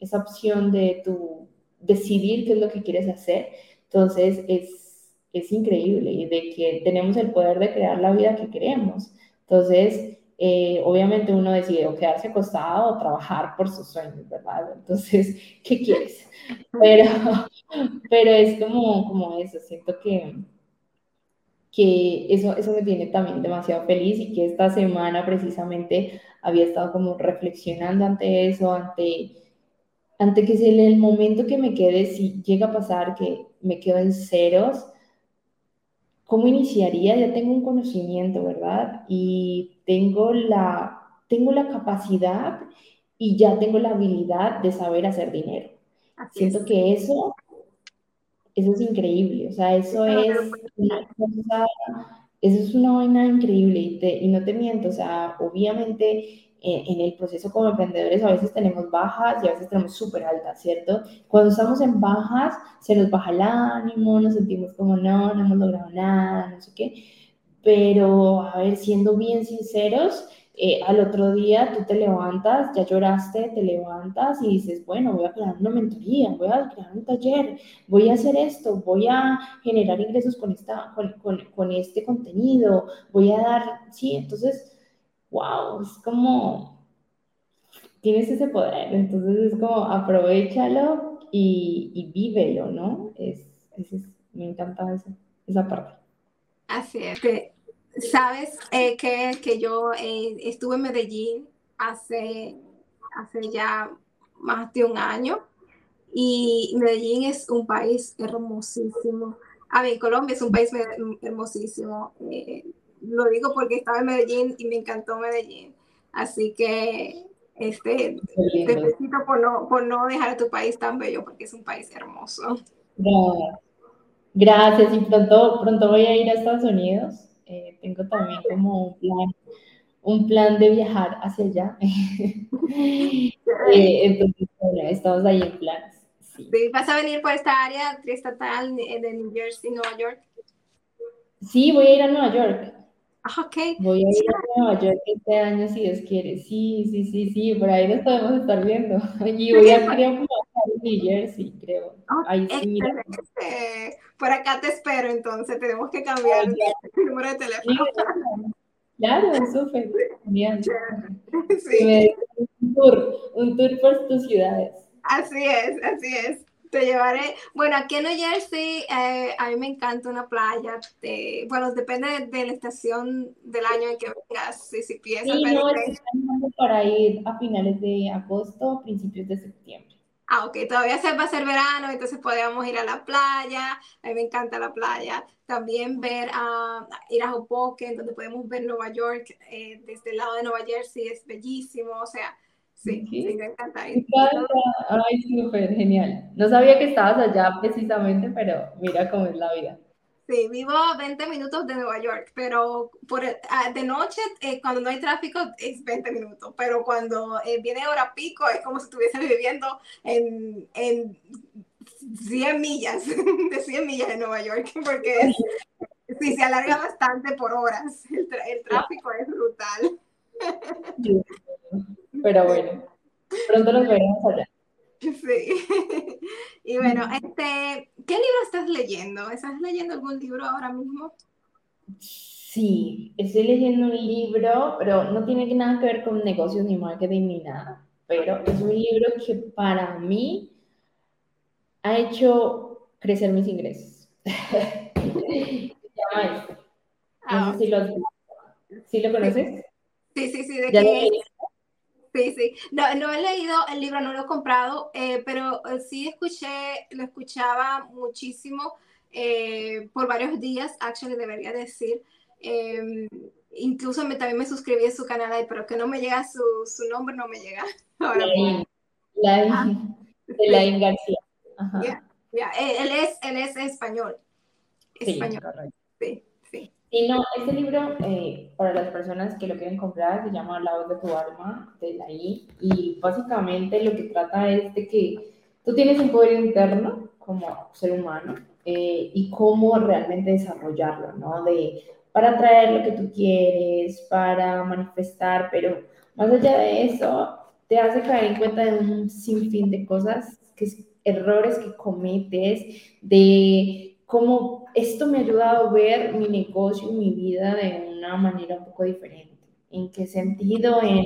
esa opción de tu decidir qué es lo que quieres hacer, entonces es es increíble y de que tenemos el poder de crear la vida que queremos. Entonces, eh, obviamente uno decide quedarse acostado o trabajar por sus sueños, ¿verdad? Entonces, ¿qué quieres? Pero, pero es como, como eso, siento que, que eso, eso me tiene también demasiado feliz y que esta semana precisamente había estado como reflexionando ante eso, ante, ante que si en el momento que me quede, si llega a pasar que me quedo en ceros, ¿Cómo iniciaría? Ya tengo un conocimiento, ¿verdad? Y tengo la, tengo la capacidad y ya tengo la habilidad de saber hacer dinero. Siento que eso, eso es increíble, o sea, eso es una cosa, eso es una vaina increíble y, y no te miento, o sea, obviamente en el proceso como emprendedores a veces tenemos bajas y a veces tenemos súper altas, ¿cierto? Cuando estamos en bajas se nos baja el ánimo, nos sentimos como no, no hemos logrado nada, no sé qué, pero a ver, siendo bien sinceros, eh, al otro día tú te levantas, ya lloraste, te levantas y dices, bueno, voy a crear una mentoría, voy a crear un taller, voy a hacer esto, voy a generar ingresos con, esta, con, con, con este contenido, voy a dar, sí, entonces wow, es como, tienes ese poder, entonces es como, aprovechalo y, y vívelo, ¿no? Es, me encanta esa parte. Así es. Sabes eh, que, que, yo eh, estuve en Medellín hace, hace ya más de un año y Medellín es un país hermosísimo. A ver, Colombia es un país hermosísimo. Eh, lo digo porque estaba en Medellín y me encantó Medellín. Así que este, te felicito por no, por no dejar tu país tan bello, porque es un país hermoso. Gracias, y pronto, pronto voy a ir a Estados Unidos. Eh, tengo también como un plan, un plan de viajar hacia allá. eh, entonces, bueno, estamos ahí en planes. Sí. ¿Vas a venir por esta área triestatal de New Jersey, Nueva York? Sí, voy a ir a Nueva York. Ah, ok. Voy a ir a Nueva York este año si Dios quiere. Sí, sí, sí, sí, por ahí nos podemos estar viendo. Y voy a, creo, a New Jersey, creo. ahí sí, mira. Por acá te espero, entonces tenemos que cambiar el número de teléfono. Claro, súper, genial. Sí. Un tour, un tour por tus ciudades. Así es, así es. Te llevaré. Bueno, aquí en New Jersey eh, a mí me encanta una playa. bueno, depende de, la estación del año en que vengas. Si, si piensas. Sí, no, estoy para ir a finales de agosto, principios de septiembre. Ah, ok, todavía se va a ser verano, entonces podríamos ir a la playa. A mí me encanta la playa. También ver a ir a Hoboken, donde podemos ver Nueva York eh, desde el lado de Nueva Jersey, es bellísimo. O sea, Sí, sí, me encanta. Ir. Ay, súper genial. No sabía que estabas allá precisamente, pero mira cómo es la vida. Sí, vivo 20 minutos de Nueva York, pero por, ah, de noche, eh, cuando no hay tráfico, es 20 minutos, pero cuando eh, viene hora pico, es como si estuviese viviendo en, en 100 millas, de 100 millas de Nueva York, porque sí, se alarga bastante por horas. El, el tráfico es brutal. Pero bueno, pronto nos veremos allá. Sí. Y bueno, este, ¿qué libro estás leyendo? ¿Estás leyendo algún libro ahora mismo? Sí, estoy leyendo un libro, pero no tiene nada que ver con negocios ni marketing ni nada. Pero es un libro que para mí ha hecho crecer mis ingresos. Se llama este. No ah, sé si lo, ¿Sí lo conoces. Sí, sí, sí. ¿De qué Sí, sí. No, no he leído el libro, no lo he comprado, eh, pero eh, sí escuché, lo escuchaba muchísimo eh, por varios días, actually debería decir. Em, incluso me, también me suscribí a su canal ahí, pero que no me llega su, su nombre, no me llega. Ahora, la, la, de García. Ajá. Él, es, él es español. Español. Sí, sí. Y no, este libro, eh, para las personas que lo quieren comprar, se llama La voz de tu alma, de la I, y básicamente lo que trata es de que tú tienes un poder interno como ser humano eh, y cómo realmente desarrollarlo, ¿no? De, para atraer lo que tú quieres, para manifestar, pero más allá de eso, te hace caer en cuenta de un sinfín de cosas, que, errores que cometes, de cómo esto me ha ayudado a ver mi negocio y mi vida de una manera un poco diferente. ¿En qué sentido? En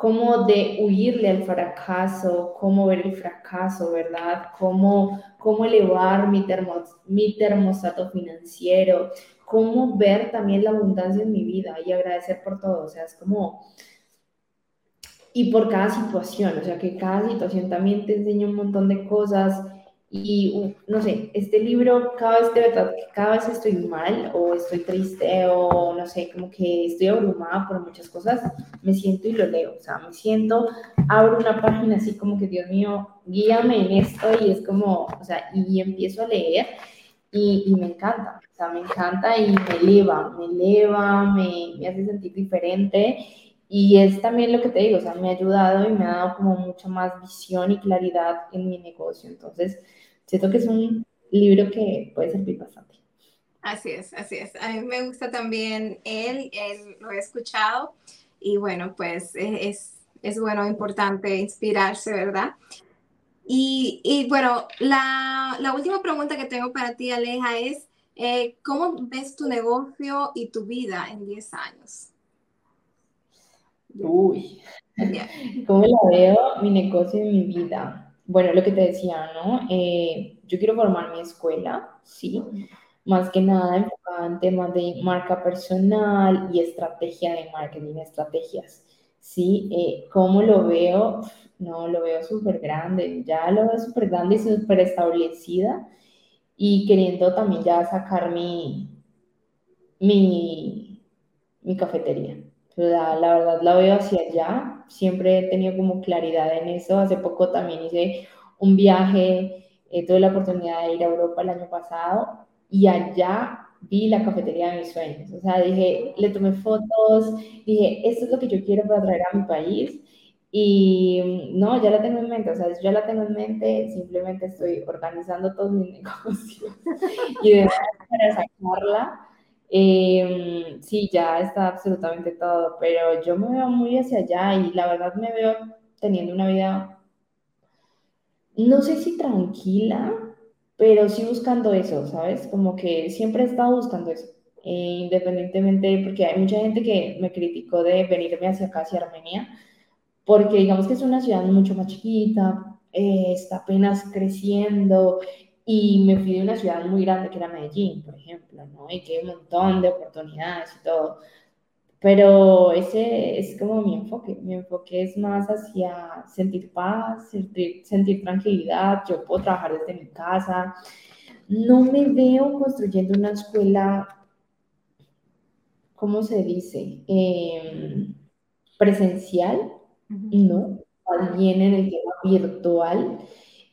cómo de huirle al fracaso, cómo ver el fracaso, ¿verdad? Cómo, cómo elevar mi, termos, mi termostato financiero, cómo ver también la abundancia en mi vida y agradecer por todo. O sea, es como... Y por cada situación, o sea, que cada situación también te enseña un montón de cosas y no sé, este libro, cada vez de verdad, cada vez estoy mal o estoy triste o no sé, como que estoy abrumada por muchas cosas, me siento y lo leo. O sea, me siento, abro una página así como que, Dios mío, guíame en esto y es como, o sea, y empiezo a leer y, y me encanta. O sea, me encanta y me eleva, me eleva, me, me hace sentir diferente. Y es también lo que te digo, o sea, me ha ayudado y me ha dado como mucha más visión y claridad en mi negocio. Entonces, siento que es un libro que puede servir bastante. Así es, así es. A mí me gusta también él, él lo he escuchado y bueno, pues es, es bueno, importante inspirarse, ¿verdad? Y, y bueno, la, la, última pregunta que tengo para ti, Aleja, es, eh, ¿cómo ves tu negocio y tu vida en 10 años? Uy, ¿cómo la veo mi negocio y mi vida? bueno, lo que te decía, ¿no? Eh, yo quiero formar mi escuela, ¿sí? Más que nada enfocada en temas de marca personal y estrategia de marketing, estrategias, ¿sí? Eh, ¿Cómo lo veo? No, lo veo súper grande, ya lo veo súper grande y súper establecida y queriendo también ya sacar mi, mi, mi cafetería. La, la verdad la veo hacia allá, siempre he tenido como claridad en eso. Hace poco también hice un viaje, eh, tuve la oportunidad de ir a Europa el año pasado y allá vi la cafetería de mis sueños. O sea, dije, le tomé fotos, dije, esto es lo que yo quiero para traer a mi país. Y no, ya la tengo en mente, o sea, ya la tengo en mente, simplemente estoy organizando todos mis negocios y de para sacarla Em, sí, ya está absolutamente todo, pero yo me veo muy hacia allá y la verdad me veo teniendo una vida, no sé si tranquila, pero sí buscando eso, ¿sabes? Como que siempre he estado buscando eso, eh, independientemente, porque hay mucha gente que me criticó de venirme hacia acá, hacia Armenia, porque digamos que es una ciudad mucho más chiquita, eh, está apenas creciendo y me fui de una ciudad muy grande que era Medellín, por ejemplo, ¿no? Y que hay un montón de oportunidades y todo. Pero ese es como mi enfoque. Mi enfoque es más hacia sentir paz, sentir, sentir tranquilidad. Yo puedo trabajar desde mi casa. No me veo construyendo una escuela, ¿cómo se dice? Em, presencial, no. Bien en el tema virtual.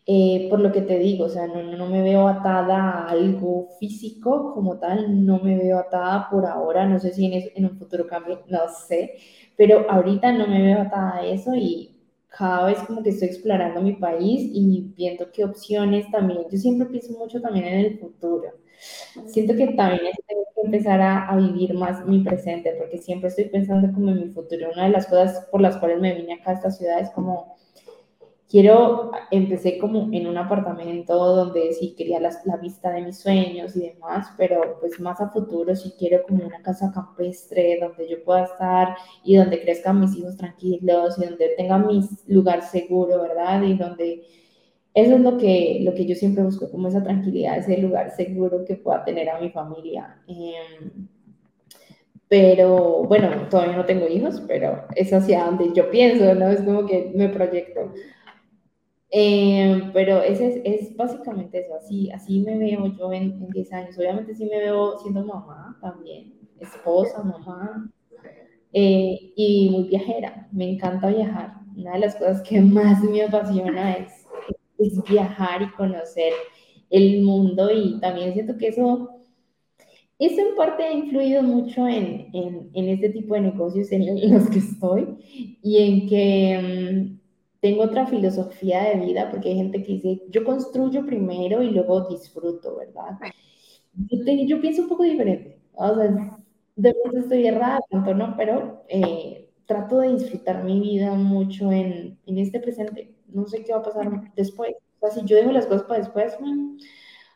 Eh, por lo que te digo, o sea, no, no, me veo atada a algo físico como tal, no me veo atada por ahora, no sé si en, en un futuro cambie, no sé, pero ahorita no me veo atada a eso y cada vez como que estoy explorando mi país y viendo qué opciones también, yo siempre pienso mucho también en el futuro. Siento que también tengo que empezar a, a, vivir más mi presente, porque siempre estoy pensando como en mi futuro. Una de las cosas por las cuales me vine acá a esta ciudad es como quiero, empecé como en un apartamento donde sí quería la, vista de mis sueños y demás, pero pues más a futuro sí quiero como una casa campestre donde yo pueda estar y donde crezcan mis hijos tranquilos y donde tenga mi lugar seguro, ¿verdad? Y donde eso es lo que, lo que yo siempre busco, como esa tranquilidad, ese lugar seguro que pueda tener a mi familia. Eh, pero bueno, todavía no tengo hijos, pero es hacia donde yo pienso, ¿no? Es como que me proyecto. Eh, pero ese es, es, básicamente eso, así, así me veo yo en, en 10 años. Obviamente sí me veo siendo mamá también, esposa, mamá, eh, y muy viajera. Me encanta viajar. Una de las cosas que más me apasiona es, es viajar y conocer el mundo y también siento que eso, eso en parte ha influido mucho en, en, en este tipo de negocios en los que estoy y en que... Tengo otra filosofía de vida, porque hay gente que dice, yo construyo primero y luego disfruto, ¿verdad? Yo, yo pienso un poco diferente. O sea, de pronto estoy errada, tanto no, pero eh, trato de disfrutar mi vida mucho en, en, este presente. No sé qué va a pasar después. O sea, si yo dejo las cosas para después, mm,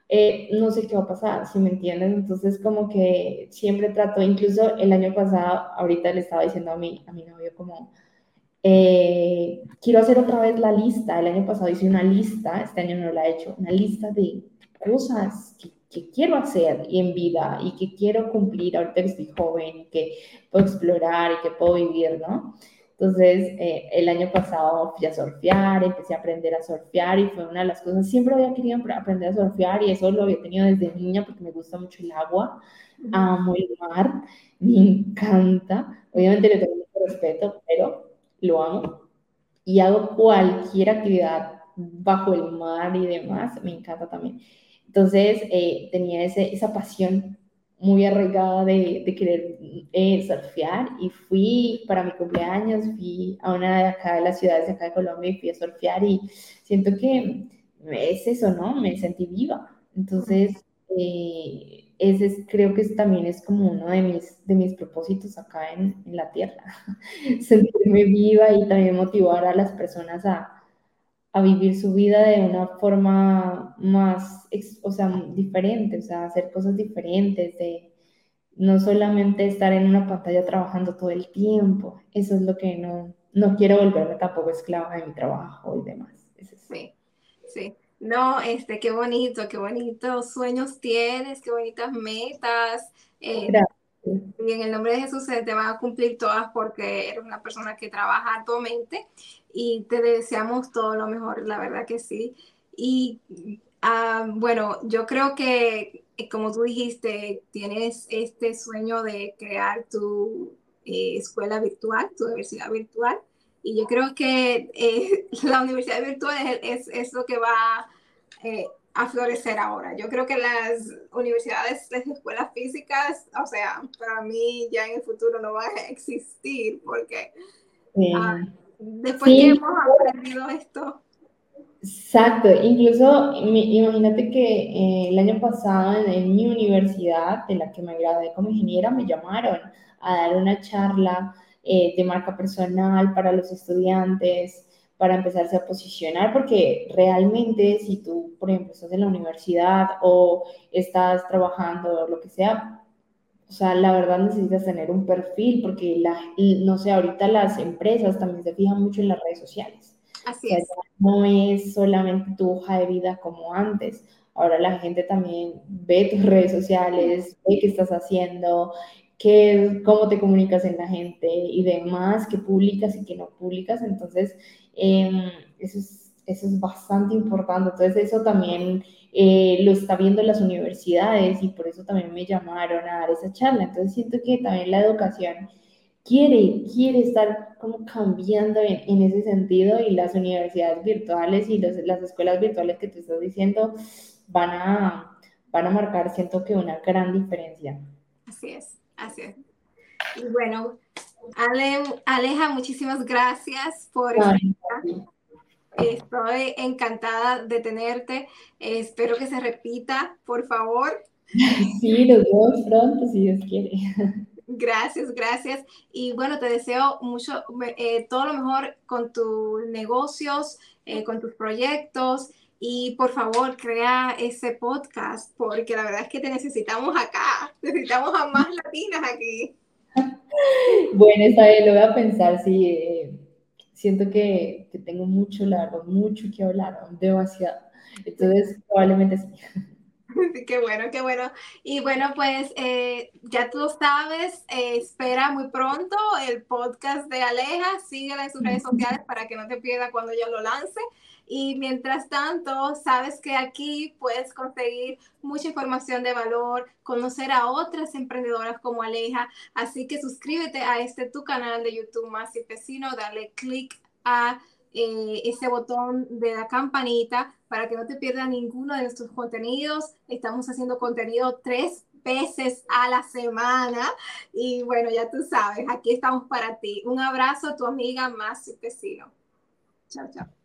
eh, no sé qué va a pasar, si me entiendes. Entonces, como que siempre trato, incluso el año pasado, ahorita le estaba diciendo a mi, a mi novio como eh, quiero hacer otra vez la lista. El año pasado hice una lista, este año no la he hecho, una lista de cosas que, que quiero hacer en vida y que quiero cumplir ahorita que estoy joven y que puedo explorar y que puedo vivir, ¿no? Entonces, eh, el año pasado fui a surfear, empecé a aprender a surfear y fue una de las cosas, siempre había querido aprender a surfear y eso lo había tenido desde niña porque me gusta mucho el agua, amo el mar, me encanta, obviamente le tengo mucho respeto, pero lo amo y hago cualquier actividad bajo el mar y demás, me encanta también. Entonces eh, tenía ese, esa pasión muy arraigada de, de querer eh, surfear y fui para mi cumpleaños, fui a una de acá de las ciudades de acá de Colombia y fui a surfear y siento que es eso, ¿no? Me sentí viva. Entonces, eh, ese creo que también es como uno de mis, de mis propósitos acá en, en la tierra, sentirme viva y también motivar a las personas a, a, vivir su vida de una forma más, o sea, diferente, o sea, hacer cosas diferentes, de no solamente estar en una pantalla trabajando todo el tiempo, eso es lo que no, no quiero volverme tampoco esclava de mi trabajo y demás. Sí, sí. No, este, qué bonito, qué bonitos sueños tienes, qué bonitas metas. Eh, y en el nombre de Jesús se te van a cumplir todas porque eres una persona que trabaja arduamente y te deseamos todo lo mejor, la verdad que sí. Y ah, bueno, yo creo que, eh, como tú dijiste, tienes este sueño de crear tu eh, escuela virtual, tu universidad virtual. Y yo creo que eh, la universidad virtual es, es, lo que va eh, a florecer ahora. Yo creo que las universidades, las escuelas físicas, o sea, para mí ya en el futuro no van a existir porque ah, después que hemos aprendido esto. Exacto, incluso imagínate que eh, el año pasado en, en, mi universidad, en la que me gradué como ingeniera, me llamaron a dar una charla eh, de marca personal para los estudiantes, para empezarse a posicionar, porque realmente si tú, por ejemplo, estás en la universidad o estás trabajando o lo que sea, o sea, la verdad necesitas tener un perfil porque, la, no sé, ahorita las empresas también se fijan mucho en las redes sociales. Así es. No es solamente tu hoja de vida como antes. Ahora la gente también ve tus redes sociales, ve qué estás haciendo, qué, cómo te comunicas en la gente y demás, qué publicas y qué no publicas. Entonces, em, eso, es, eso es bastante importante. Entonces, eso también eh, lo está viendo las universidades y por eso también me llamaron a dar esa charla. Entonces siento que también la educación quiere, quiere estar como cambiando en, en ese sentido y las universidades virtuales y los, las escuelas virtuales que te estás diciendo van a, van a marcar, siento que una gran diferencia. Así es, así es. Y bueno, Ale, Aleja, muchísimas gracias por estar Estoy encantada de tenerte. espero que se repita, por favor. Sí, los dos pronto, si Dios quiere. Gracias, gracias. Y bueno, te deseo mucho, eh, todo lo mejor con tus negocios, eh, con tus proyectos. Y por favor, crea ese podcast, porque la verdad es que te necesitamos acá. Necesitamos a más latinas aquí. Bueno, está bien, lo voy a pensar, sí. Eh, siento que, que tengo mucho, largo, mucho que hablar, demasiado. Entonces, probablemente sí. Qué bueno, qué bueno. Y bueno, pues eh, ya tú sabes, eh, espera muy pronto el podcast de Aleja, síguela en sus redes sociales para que no te pierda cuando yo lo lance. Y mientras tanto, sabes que aquí puedes conseguir mucha información de valor, conocer a otras emprendedoras como Aleja. Así que suscríbete a este tu canal de YouTube Más y Vecino, dale click a eh, ese botón de la campanita para que no te pierdas ninguno de nuestros contenidos. Estamos haciendo contenido tres veces a la semana y bueno, ya tú sabes, aquí estamos para ti. Un abrazo tu amiga Más y Vecino. Chao, chao.